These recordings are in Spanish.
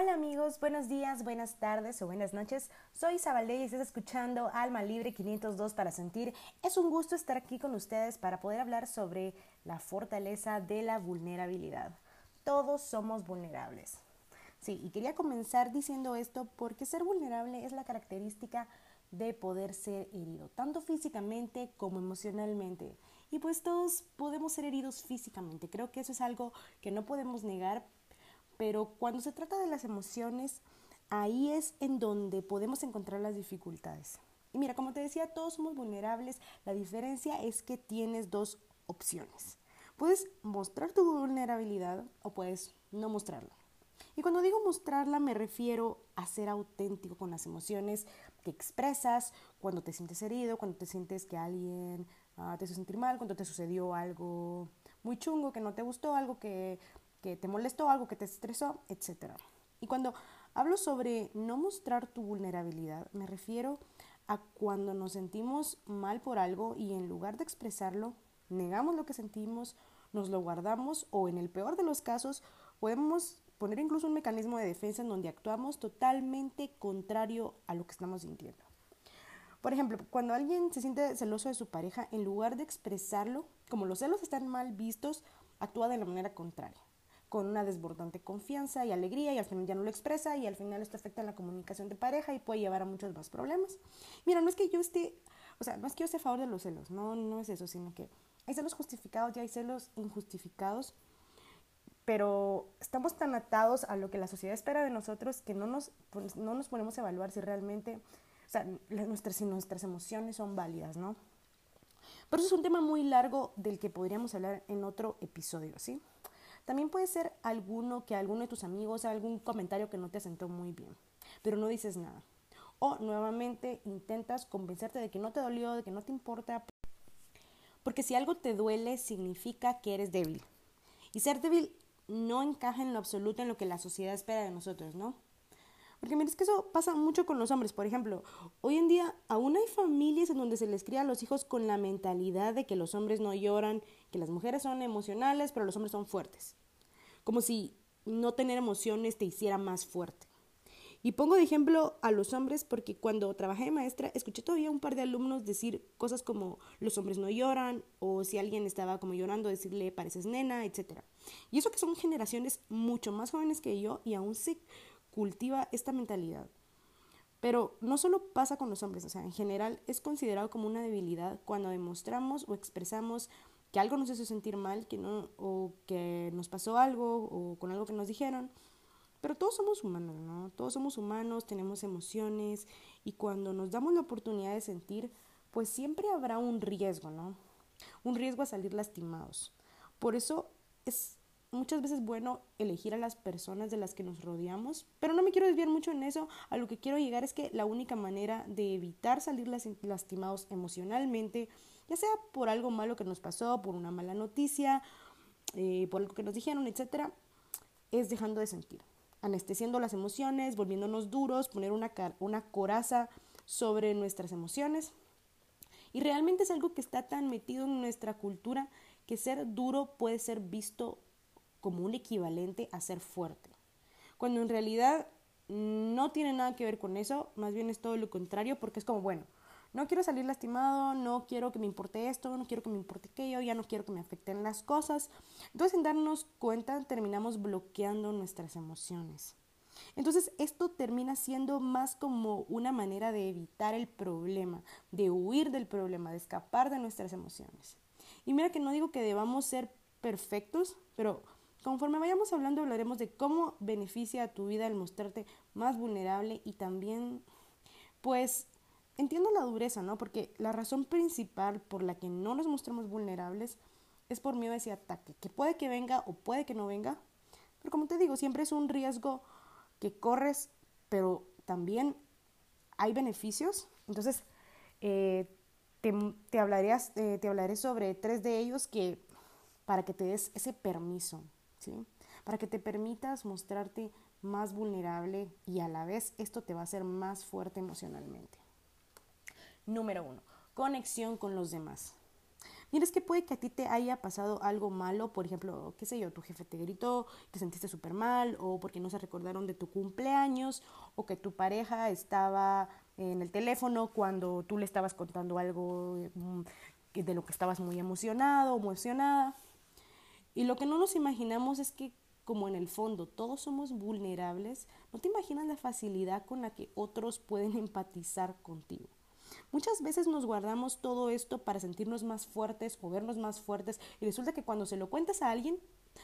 Hola amigos, buenos días, buenas tardes o buenas noches. Soy Isabel y estás escuchando Alma Libre 502 para sentir. Es un gusto estar aquí con ustedes para poder hablar sobre la fortaleza de la vulnerabilidad. Todos somos vulnerables. Sí, y quería comenzar diciendo esto porque ser vulnerable es la característica de poder ser herido, tanto físicamente como emocionalmente. Y pues todos podemos ser heridos físicamente. Creo que eso es algo que no podemos negar pero cuando se trata de las emociones, ahí es en donde podemos encontrar las dificultades. Y mira, como te decía, todos somos vulnerables. La diferencia es que tienes dos opciones. Puedes mostrar tu vulnerabilidad o puedes no mostrarla. Y cuando digo mostrarla me refiero a ser auténtico con las emociones que expresas cuando te sientes herido, cuando te sientes que alguien ah, te hace sentir mal, cuando te sucedió algo muy chungo que no te gustó, algo que que te molestó, algo que te estresó, etc. Y cuando hablo sobre no mostrar tu vulnerabilidad, me refiero a cuando nos sentimos mal por algo y en lugar de expresarlo, negamos lo que sentimos, nos lo guardamos o en el peor de los casos podemos poner incluso un mecanismo de defensa en donde actuamos totalmente contrario a lo que estamos sintiendo. Por ejemplo, cuando alguien se siente celoso de su pareja, en lugar de expresarlo, como los celos están mal vistos, actúa de la manera contraria con una desbordante confianza y alegría y al final ya no lo expresa y al final esto afecta en la comunicación de pareja y puede llevar a muchos más problemas. Mira, no es que yo esté, o sea, no es que yo esté a favor de los celos, no, no es eso, sino que hay celos justificados y hay celos injustificados, pero estamos tan atados a lo que la sociedad espera de nosotros que no nos, pues, no nos ponemos a evaluar si realmente, o sea, nuestras, si nuestras emociones son válidas, ¿no? Pero eso es un tema muy largo del que podríamos hablar en otro episodio, ¿sí? También puede ser alguno que alguno de tus amigos algún comentario que no te sentó muy bien, pero no dices nada. O nuevamente intentas convencerte de que no te dolió, de que no te importa. Porque si algo te duele significa que eres débil. Y ser débil no encaja en lo absoluto en lo que la sociedad espera de nosotros, ¿no? Porque mira, es que eso pasa mucho con los hombres. Por ejemplo, hoy en día aún hay familias en donde se les cría a los hijos con la mentalidad de que los hombres no lloran, que las mujeres son emocionales, pero los hombres son fuertes como si no tener emociones te hiciera más fuerte. Y pongo de ejemplo a los hombres porque cuando trabajé de maestra escuché todavía un par de alumnos decir cosas como los hombres no lloran o si alguien estaba como llorando decirle pareces nena, etc. Y eso que son generaciones mucho más jóvenes que yo y aún se cultiva esta mentalidad. Pero no solo pasa con los hombres, o sea, en general es considerado como una debilidad cuando demostramos o expresamos que algo nos hizo sentir mal, que no, o que nos pasó algo, o con algo que nos dijeron. Pero todos somos humanos, ¿no? Todos somos humanos, tenemos emociones, y cuando nos damos la oportunidad de sentir, pues siempre habrá un riesgo, ¿no? Un riesgo a salir lastimados. Por eso es muchas veces bueno elegir a las personas de las que nos rodeamos, pero no me quiero desviar mucho en eso, a lo que quiero llegar es que la única manera de evitar salir lastimados emocionalmente, ya sea por algo malo que nos pasó, por una mala noticia, eh, por algo que nos dijeron, etc., es dejando de sentir, anestesiando las emociones, volviéndonos duros, poner una, una coraza sobre nuestras emociones. Y realmente es algo que está tan metido en nuestra cultura que ser duro puede ser visto como un equivalente a ser fuerte, cuando en realidad no tiene nada que ver con eso, más bien es todo lo contrario, porque es como, bueno, no quiero salir lastimado, no quiero que me importe esto, no quiero que me importe aquello, ya no quiero que me afecten las cosas. Entonces, sin darnos cuenta, terminamos bloqueando nuestras emociones. Entonces, esto termina siendo más como una manera de evitar el problema, de huir del problema, de escapar de nuestras emociones. Y mira que no digo que debamos ser perfectos, pero conforme vayamos hablando hablaremos de cómo beneficia a tu vida el mostrarte más vulnerable y también pues entiendo la dureza, ¿no? Porque la razón principal por la que no nos mostramos vulnerables es por miedo a ese ataque, que puede que venga o puede que no venga, pero como te digo, siempre es un riesgo que corres, pero también hay beneficios. Entonces, eh, te, eh, te hablaré sobre tres de ellos que para que te des ese permiso, ¿sí? Para que te permitas mostrarte más vulnerable y a la vez esto te va a hacer más fuerte emocionalmente. Número uno, conexión con los demás. Mira, es que puede que a ti te haya pasado algo malo, por ejemplo, qué sé yo, tu jefe te gritó, te sentiste súper mal, o porque no se recordaron de tu cumpleaños, o que tu pareja estaba en el teléfono cuando tú le estabas contando algo mm, de lo que estabas muy emocionado o emocionada. Y lo que no nos imaginamos es que como en el fondo todos somos vulnerables, no te imaginas la facilidad con la que otros pueden empatizar contigo. Muchas veces nos guardamos todo esto para sentirnos más fuertes o vernos más fuertes y resulta que cuando se lo cuentas a alguien,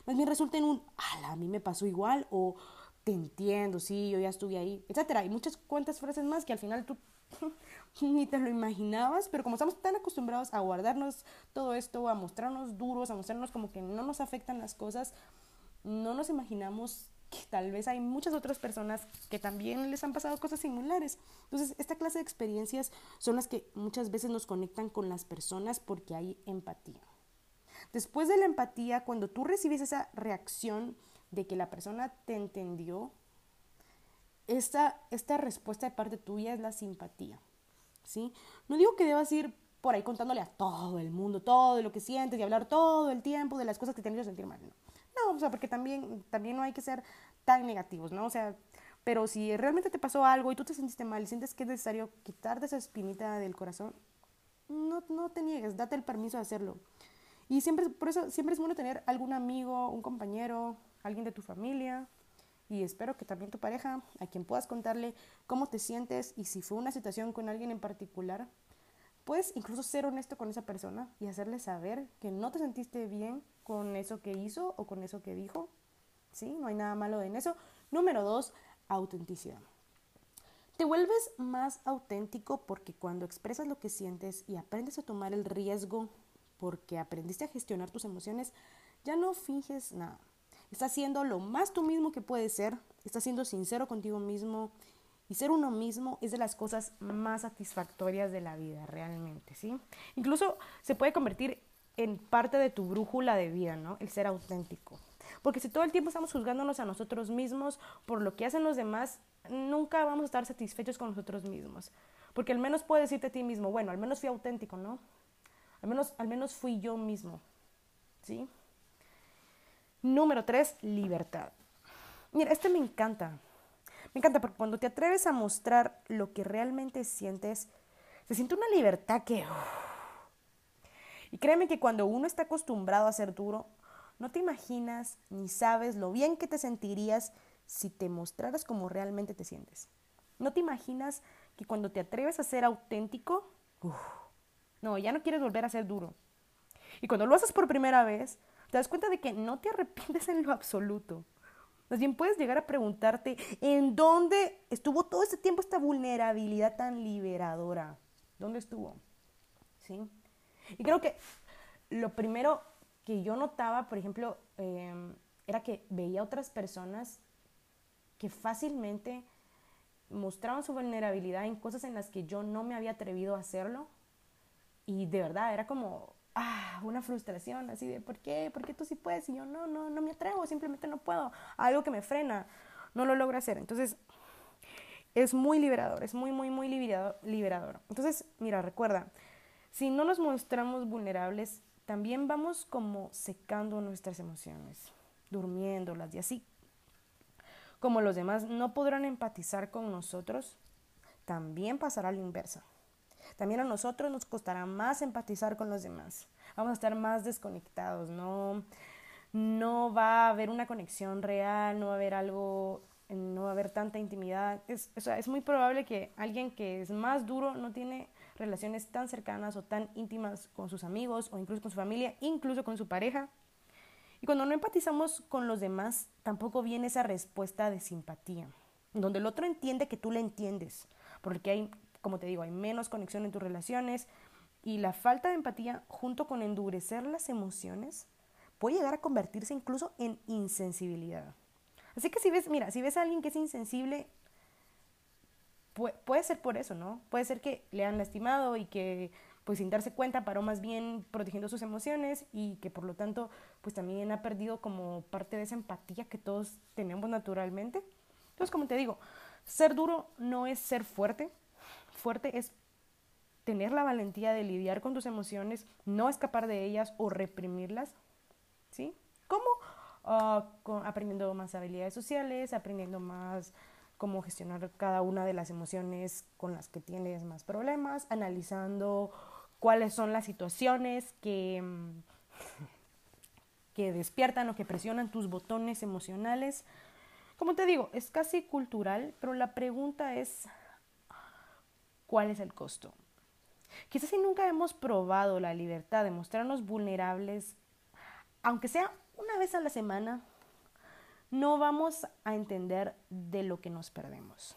más bien resulta en un, ala, a mí me pasó igual o te entiendo, sí, yo ya estuve ahí, etcétera. Hay muchas cuantas frases más que al final tú ni te lo imaginabas, pero como estamos tan acostumbrados a guardarnos todo esto, a mostrarnos duros, a mostrarnos como que no nos afectan las cosas, no nos imaginamos que tal vez hay muchas otras personas que también les han pasado cosas similares. Entonces, esta clase de experiencias son las que muchas veces nos conectan con las personas porque hay empatía. Después de la empatía, cuando tú recibes esa reacción de que la persona te entendió, esta, esta respuesta de parte tuya es la simpatía. ¿sí? No digo que debas ir por ahí contándole a todo el mundo todo lo que sientes y hablar todo el tiempo de las cosas que te han hecho sentir mal. No, no o sea, porque también, también no hay que ser tan negativos, ¿no? O sea, pero si realmente te pasó algo y tú te sentiste mal y sientes que es necesario quitarte esa espinita del corazón, no, no te niegues, date el permiso de hacerlo. Y siempre, por eso siempre es bueno tener algún amigo, un compañero, alguien de tu familia, y espero que también tu pareja, a quien puedas contarle cómo te sientes y si fue una situación con alguien en particular, puedes incluso ser honesto con esa persona y hacerle saber que no te sentiste bien con eso que hizo o con eso que dijo. ¿Sí? No hay nada malo en eso. Número dos, autenticidad. Te vuelves más auténtico porque cuando expresas lo que sientes y aprendes a tomar el riesgo porque aprendiste a gestionar tus emociones, ya no finges nada. Estás siendo lo más tú mismo que puedes ser, estás siendo sincero contigo mismo y ser uno mismo es de las cosas más satisfactorias de la vida, realmente, ¿sí? Incluso se puede convertir en parte de tu brújula de vida, ¿no? El ser auténtico. Porque si todo el tiempo estamos juzgándonos a nosotros mismos por lo que hacen los demás, nunca vamos a estar satisfechos con nosotros mismos. Porque al menos puedes decirte a ti mismo, bueno, al menos fui auténtico, ¿no? Al menos, al menos fui yo mismo, ¿sí? Número tres, libertad. Mira, este me encanta. Me encanta porque cuando te atreves a mostrar lo que realmente sientes, se siente una libertad que... Y créeme que cuando uno está acostumbrado a ser duro, no te imaginas ni sabes lo bien que te sentirías si te mostraras como realmente te sientes. No te imaginas que cuando te atreves a ser auténtico, no, ya no quieres volver a ser duro. Y cuando lo haces por primera vez, te das cuenta de que no te arrepientes en lo absoluto. Más bien puedes llegar a preguntarte en dónde estuvo todo ese tiempo esta vulnerabilidad tan liberadora. ¿Dónde estuvo? ¿Sí? Y creo que lo primero que yo notaba, por ejemplo, em, era que veía otras personas que fácilmente mostraban su vulnerabilidad en cosas en las que yo no me había atrevido a hacerlo. Y de verdad, era como, ah, una frustración así de, ¿por qué? ¿Por qué tú sí puedes? Y yo no, no, no me atrevo, simplemente no puedo. Algo que me frena, no lo logro hacer. Entonces, es muy liberador, es muy, muy, muy liberador. Entonces, mira, recuerda, si no nos mostramos vulnerables, también vamos como secando nuestras emociones, durmiéndolas y así. Como los demás no podrán empatizar con nosotros, también pasará la inversa. También a nosotros nos costará más empatizar con los demás. Vamos a estar más desconectados, no, no va a haber una conexión real, no va a haber algo, no va a haber tanta intimidad. Es, o es muy probable que alguien que es más duro no tiene relaciones tan cercanas o tan íntimas con sus amigos o incluso con su familia, incluso con su pareja. Y cuando no empatizamos con los demás, tampoco viene esa respuesta de simpatía, donde el otro entiende que tú le entiendes, porque hay como te digo, hay menos conexión en tus relaciones y la falta de empatía junto con endurecer las emociones puede llegar a convertirse incluso en insensibilidad. Así que si ves, mira, si ves a alguien que es insensible, puede, ser por eso, ¿no? Puede ser que le han lastimado y que pues sin darse cuenta paró más bien protegiendo sus emociones y que por lo tanto pues también ha perdido como parte de esa empatía que todos tenemos naturalmente. Entonces, como te digo, ser duro no es ser fuerte, fuerte es tener la valentía de lidiar con tus emociones, no escapar de ellas o reprimirlas. ¿Sí? ¿Cómo? Ah, aprendiendo más habilidades sociales, aprendiendo más cómo gestionar cada una de las emociones con las que tienes más problemas, analizando cuáles son las situaciones que, mm, que despiertan o que presionan tus botones emocionales. Como te digo, es casi cultural, pero la pregunta es, ¿cuál es el costo? Quizás si nunca hemos probado la libertad de mostrarnos vulnerables, aunque sea una vez a la semana, no vamos a entender de lo que nos perdemos.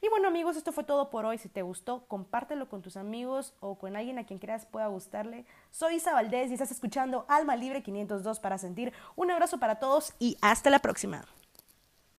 Y bueno amigos, esto fue todo por hoy. Si te gustó, compártelo con tus amigos o con alguien a quien creas pueda gustarle. Soy Isa Valdés y estás escuchando Alma Libre 502 para sentir. Un abrazo para todos y hasta la próxima.